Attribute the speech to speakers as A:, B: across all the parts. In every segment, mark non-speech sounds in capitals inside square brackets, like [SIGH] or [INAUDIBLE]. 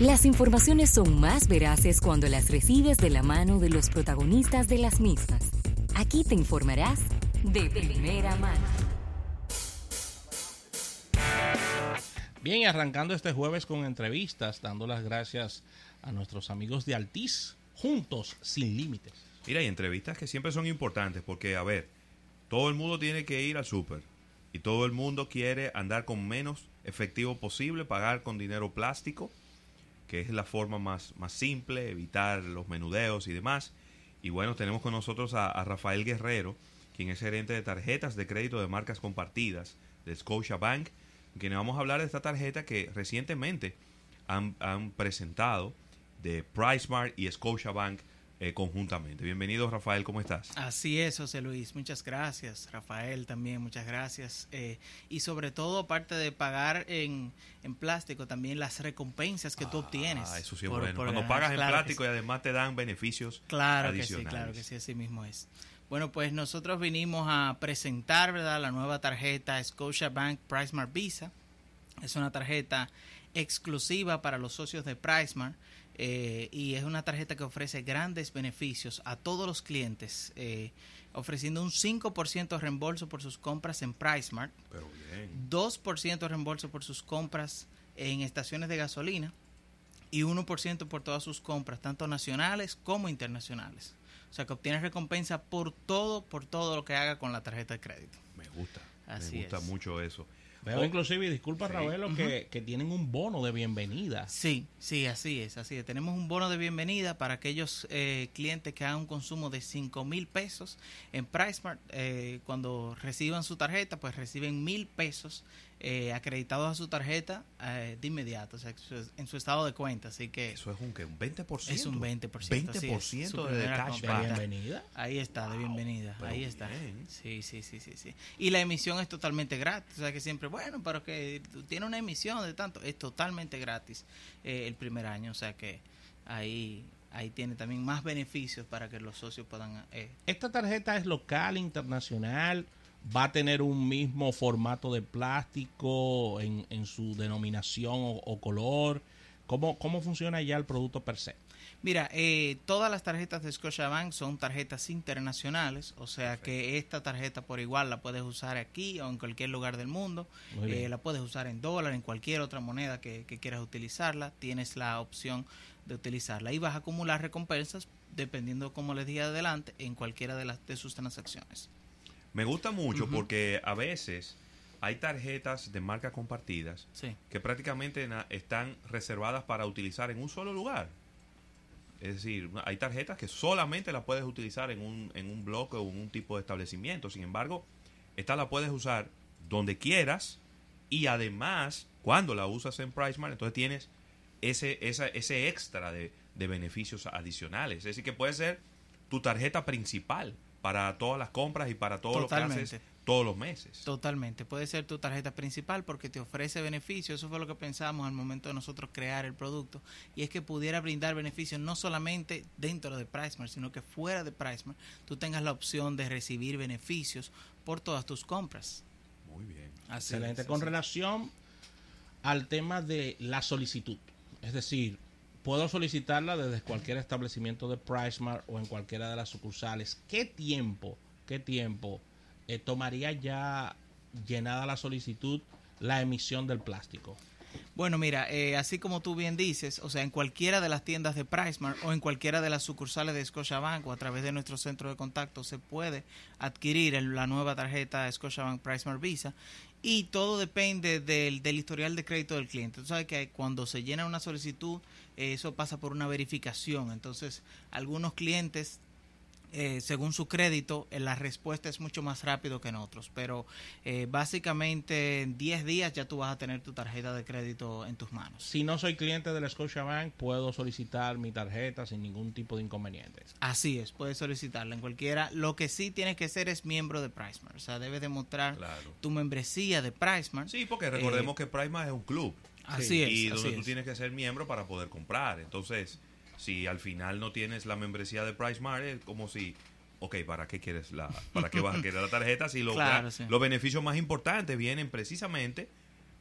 A: Las informaciones son más veraces cuando las recibes de la mano de los protagonistas de las mismas. Aquí te informarás de primera mano.
B: Bien, y arrancando este jueves con entrevistas, dando las gracias a nuestros amigos de Altiz, juntos sin límites.
C: Mira, hay entrevistas que siempre son importantes porque, a ver, todo el mundo tiene que ir al súper y todo el mundo quiere andar con menos efectivo posible, pagar con dinero plástico, que es la forma más, más simple, evitar los menudeos y demás. Y bueno, tenemos con nosotros a, Rafael Guerrero, quien es gerente de tarjetas de crédito de marcas compartidas de Scotia Bank, quien vamos a hablar de esta tarjeta que recientemente han, han presentado de PriceMart y Scotiabank eh, conjuntamente. Bienvenido Rafael, ¿cómo estás?
D: Así es, José Luis, muchas gracias. Rafael también, muchas gracias. Eh, y sobre todo, aparte de pagar en, en, plástico, también las recompensas que tú obtienes.
C: Ah, eso sí es por, bueno. Por Cuando pagas claro en plástico y además te dan beneficios
D: claro
C: adicionales.
D: Que sí, claro que sí, así mismo es. Bueno, pues nosotros vinimos a presentar ¿verdad? la nueva tarjeta Scotiabank PriceMart Visa. Es una tarjeta exclusiva para los socios de PriceMart eh, y es una tarjeta que ofrece grandes beneficios a todos los clientes, eh, ofreciendo un 5% reembolso por sus compras en PriceMart,
C: Pero bien.
D: 2% reembolso por sus compras en estaciones de gasolina y 1% por todas sus compras, tanto nacionales como internacionales. O sea que obtienes recompensa por todo, por todo lo que haga con la tarjeta de crédito.
C: Me gusta.
D: Así
C: me gusta
D: es.
C: mucho eso.
B: Veo inclusive, y disculpa sí. Ravelo, uh -huh. que, que, tienen un bono de bienvenida.
D: Sí, sí, así es, así es. Tenemos un bono de bienvenida para aquellos eh, clientes que hagan un consumo de 5 mil pesos en PriceMart. Eh, cuando reciban su tarjeta, pues reciben mil pesos eh, acreditados a su tarjeta eh, de inmediato, o sea, en su estado de cuenta. Así que
C: eso es un, ¿qué? un 20%.
D: Es un 20%.
C: 20% de cashback.
B: De bienvenida.
D: Ahí está, de bienvenida.
C: Wow,
D: ahí está.
C: Bien.
D: Sí, sí, sí, sí, sí. Y la emisión es totalmente gratis. O sea que siempre, bueno, pero que tiene una emisión de tanto, es totalmente gratis eh, el primer año. O sea que ahí ahí tiene también más beneficios para que los socios puedan... Eh.
B: Esta tarjeta es local, internacional, va a tener un mismo formato de plástico en, en su denominación o, o color. ¿Cómo, ¿Cómo, funciona ya el producto per se?
D: Mira, eh, todas las tarjetas de Scotiabank son tarjetas internacionales, o sea Perfecto. que esta tarjeta por igual la puedes usar aquí o en cualquier lugar del mundo, eh, la puedes usar en dólar, en cualquier otra moneda que, que, quieras utilizarla, tienes la opción de utilizarla y vas a acumular recompensas dependiendo, como les dije adelante, en cualquiera de, las, de sus transacciones.
C: Me gusta mucho uh -huh. porque a veces hay tarjetas de marcas compartidas
D: sí.
C: que prácticamente están reservadas para utilizar en un solo lugar. Es decir, hay tarjetas que solamente las puedes utilizar en un, en un bloque o en un tipo de establecimiento. Sin embargo, esta la puedes usar donde quieras y además, cuando la usas en PriceMart, entonces tienes ese, esa, ese extra de, de beneficios adicionales. Es decir, que puede ser tu tarjeta principal para todas las compras y para todo
D: Totalmente.
C: lo que haces todos los meses.
D: Totalmente, puede ser tu tarjeta principal porque te ofrece beneficios, eso fue lo que pensamos al momento de nosotros crear el producto, y es que pudiera brindar beneficios no solamente dentro de PriceMart, sino que fuera de PriceMart tú tengas la opción de recibir beneficios por todas tus compras.
C: Muy bien.
B: Así Excelente. Es, Con así. relación al tema de la solicitud, es decir, puedo solicitarla desde cualquier establecimiento de PriceMart o en cualquiera de las sucursales. ¿Qué tiempo, qué tiempo eh, tomaría ya llenada la solicitud la emisión del plástico?
D: Bueno, mira, eh, así como tú bien dices, o sea, en cualquiera de las tiendas de PriceMart o en cualquiera de las sucursales de Scotiabank o a través de nuestro centro de contacto se puede adquirir la nueva tarjeta Scotiabank PriceMart Visa y todo depende del, del, historial de crédito del cliente. Tú sabes que cuando se llena una solicitud, eso pasa por una verificación. Entonces, algunos clientes eh, según su crédito, eh, la respuesta es mucho más rápido que en otros. Pero eh, básicamente en 10 días ya tú vas a tener tu tarjeta de crédito en tus manos.
B: Si no soy cliente del Scotiabank, puedo solicitar mi tarjeta sin ningún tipo de inconvenientes.
D: Así es, puedes solicitarla en cualquiera. Lo que sí tienes que ser es miembro de PriceMart. O sea, debes demostrar
C: Claro.
D: tu membresía de PriceMart.
C: Sí, porque recordemos que PriceMart es un club.
D: Así es.
C: y
D: así
C: donde tú
D: es.
C: tienes que ser miembro para poder comprar. Entonces, si al final no tienes la membresía de PriceMart, es como si, ok, ¿para qué quieres la, para qué vas a querer la [LAUGHS] tarjeta? Si lo-
D: Claro,
C: la-
D: sí.
C: los beneficios más importantes vienen precisamente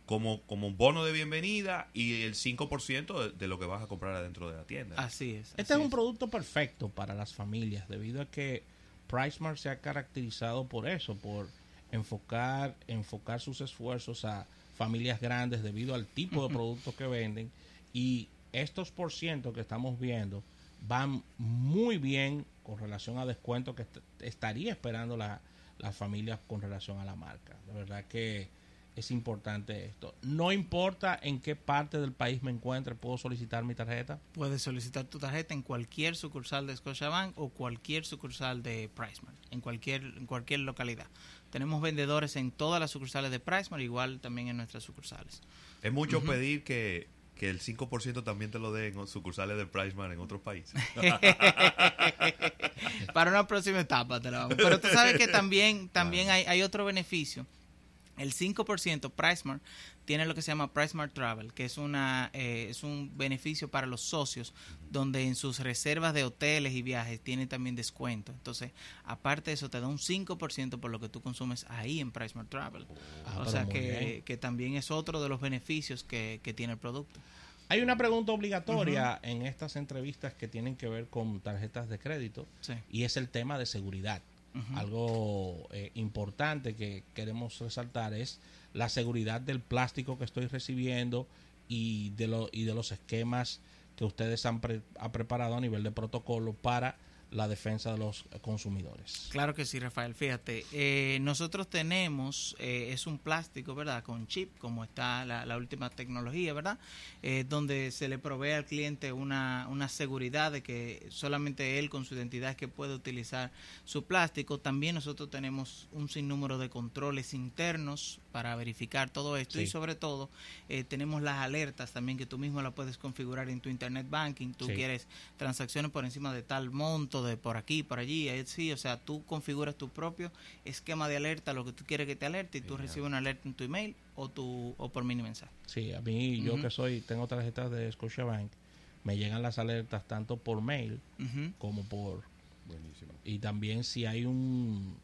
C: como, como un bono de bienvenida y el 5% de, de lo que vas a comprar adentro de la tienda.
D: Así es.
B: Este
D: así
B: es un producto perfecto para las familias, debido a que PriceMart se ha caracterizado por eso, por enfocar, enfocar sus esfuerzos a familias grandes debido al tipo de productos que venden y estos por ciento que estamos viendo van muy bien con relación a descuento que est- estaría esperando la, las familias con relación a la marca. De verdad que es importante esto. No importa en qué parte del país me encuentre, puedo solicitar mi tarjeta.
D: Puedes solicitar tu tarjeta en cualquier sucursal de Scotiabank o cualquier sucursal de PriceMart, en cualquier, en cualquier localidad. Tenemos vendedores en todas las sucursales de PriceMart, igual también en nuestras sucursales.
C: Es mucho pedir que, que el 5% también te lo den en sucursales de PriceMart en otros países. [LAUGHS]
D: Para una próxima etapa te vamos. Pero tú sabes que también, también hay, hay otro beneficio. El 5% PriceMart tiene lo que se llama PriceMart Travel, que es, una, eh, es un beneficio para los socios, donde en sus reservas de hoteles y viajes tiene también descuento. Entonces, aparte de eso, te da un 5% por lo que tú consumes ahí en PriceMart Travel.
B: Ah,
D: o sea que, que también es otro de los beneficios que, que tiene el producto.
B: Hay una pregunta obligatoria en estas entrevistas que tienen que ver con tarjetas de crédito
D: Sí.
B: y es el tema de seguridad. Algo eh, importante que queremos resaltar es la seguridad del plástico que estoy recibiendo y de, lo, y de los esquemas que ustedes han pre- ha preparado a nivel de protocolo para la defensa de los consumidores.
D: Claro que sí, Rafael. Fíjate, eh, nosotros tenemos, eh, es un plástico, ¿verdad? Con chip, como está la, última tecnología, ¿verdad? Eh, donde se le provee al cliente una, una seguridad de que solamente él con su identidad es que puede utilizar su plástico. También nosotros tenemos un sinnúmero de controles internos para verificar todo esto y sobre todo eh, tenemos las alertas también que tú mismo la puedes configurar en tu internet banking. Tú
B: Sí.
D: quieres transacciones por encima de tal monto, de por aquí, por allí, eh, sí, o sea, tú configuras tu propio esquema de alerta, lo que tú quieres que te alerte y tú recibes una alerta en tu email o tu o por mini mensaje.
B: Sí, a mí, yo que soy, tengo tarjetas de Scotiabank, me llegan las alertas tanto por mail como por
C: Buenísimo.
B: y también si hay un,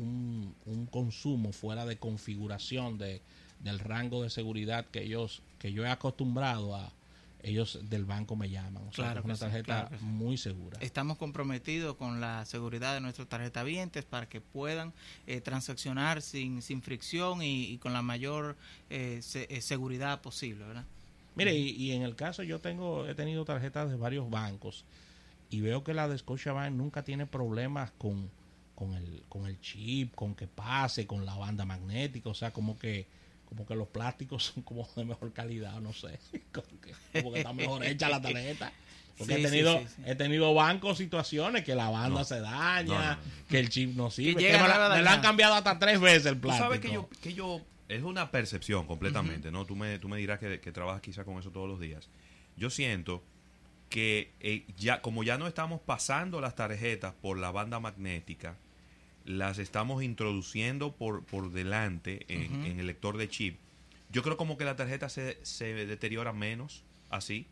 B: un, un consumo fuera de configuración de, del rango de seguridad que ellos que yo he acostumbrado a ellos del banco me llaman. O sea
D: Claro
B: es una
D: sí,
B: tarjeta
D: claro
B: muy segura.
D: Estamos comprometidos con la seguridad de nuestros tarjetavientes para que puedan eh, transaccionar sin, sin fricción y, y con la mayor eh, se- eh, seguridad posible, ¿verdad?
B: mire y, y en el caso yo tengo he tenido tarjetas de varios bancos y veo que la de Scotiabank nunca tiene problemas con con el con el chip con que pase con la banda magnética o sea como que como que los plásticos [LAUGHS] son como de mejor calidad, no sé, [LAUGHS] como que, como que está mejor hecha la tarjeta. Porque
D: Sí,
B: he tenido,
D: sí, sí.
B: he tenido bancos situaciones que la banda
C: No.
B: se daña,
C: No, no, no.
B: que el chip no sirve, que me, la,
D: nueva
B: me la han cambiado hasta tres veces el
C: Tú
B: plástico.
C: sabes que yo, que yo, es una percepción completamente, ¿no? Tú me, tú me dirás que, que trabajas quizá con eso todos los días. Yo siento que eh, ya, como ya no estamos pasando las tarjetas por la banda magnética, las estamos introduciendo por, por delante en, en el lector de chip. Yo creo como que la tarjeta se, se deteriora menos así.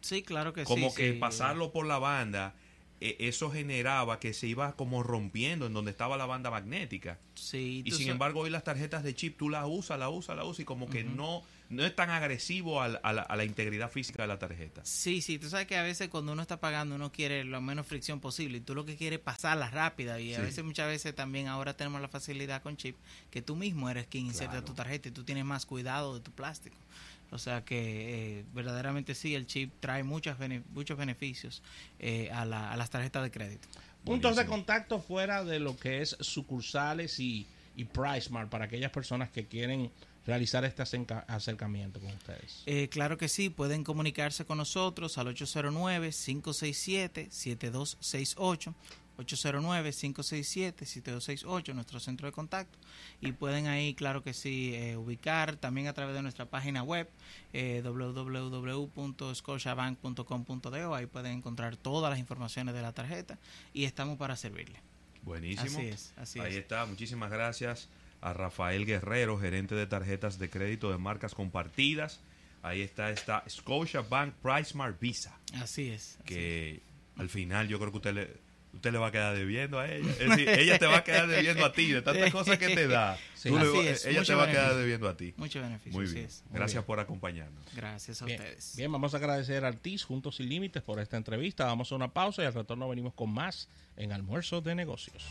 D: Sí, claro que
C: como
D: sí.
C: que
D: sí.
C: pasarlo por la banda, eh, eso generaba que se iba como rompiendo en donde estaba la banda magnética.
D: Sí,
C: Y sin embargo, hoy las tarjetas de chip tú las usas, las usas, las usas y como que no, no es tan agresivo al- a, la, a la integridad física de la tarjeta.
D: Sí, sí, tú sabes que a veces cuando uno está pagando uno quiere lo menos fricción posible y tú lo que quieres es pasarla rápida y a
C: Sí.
D: veces muchas veces también ahora tenemos la facilidad con chip que tú mismo eres quien inserta
C: Claro.
D: tu tarjeta y tú tienes más cuidado de tu plástico. O sea que eh, verdaderamente sí, el chip trae muchas bene- muchos beneficios eh, a, la- a las tarjetas de crédito.
B: Puntos de contacto fuera de lo que es sucursales y, y PriceMart para aquellas personas que quieren realizar este acerca- acercamiento con ustedes.
D: Eh, claro que sí, pueden comunicarse con nosotros al 809-567-7268. 809-567-7268, nuestro centro de contacto. Y pueden ahí, claro que sí, eh, ubicar también a través de nuestra página web eh, www.scotiabank.com.do. Ahí pueden encontrar todas las informaciones de la tarjeta y estamos para servirle.
C: Buenísimo.
D: Así es, así
C: Ahí
D: es.
C: está. Muchísimas gracias a Rafael Guerrero, gerente de tarjetas de crédito de marcas compartidas. Ahí está, está Scotia Bank PriceMart Visa,
D: Así es. así
C: que al final yo creo que usted le, usted le va a quedar debiendo a ella. Es decir, ella te va a quedar debiendo a ti de tantas cosas que te da.
B: Sí.
C: tú le-
D: Así es,
C: ella
D: mucho
C: te va a quedar debiendo a ti.
D: Mucho beneficio.
C: Muy
D: así
C: bien.
D: es.
C: Gracias
B: bien.
C: por acompañarnos.
D: Gracias a
B: Bien,
D: ustedes.
B: bien, vamos a agradecer a Artis Juntos Sin Límites por esta entrevista. Vamos a una pausa y al retorno venimos con más en Almuerzo de Negocios.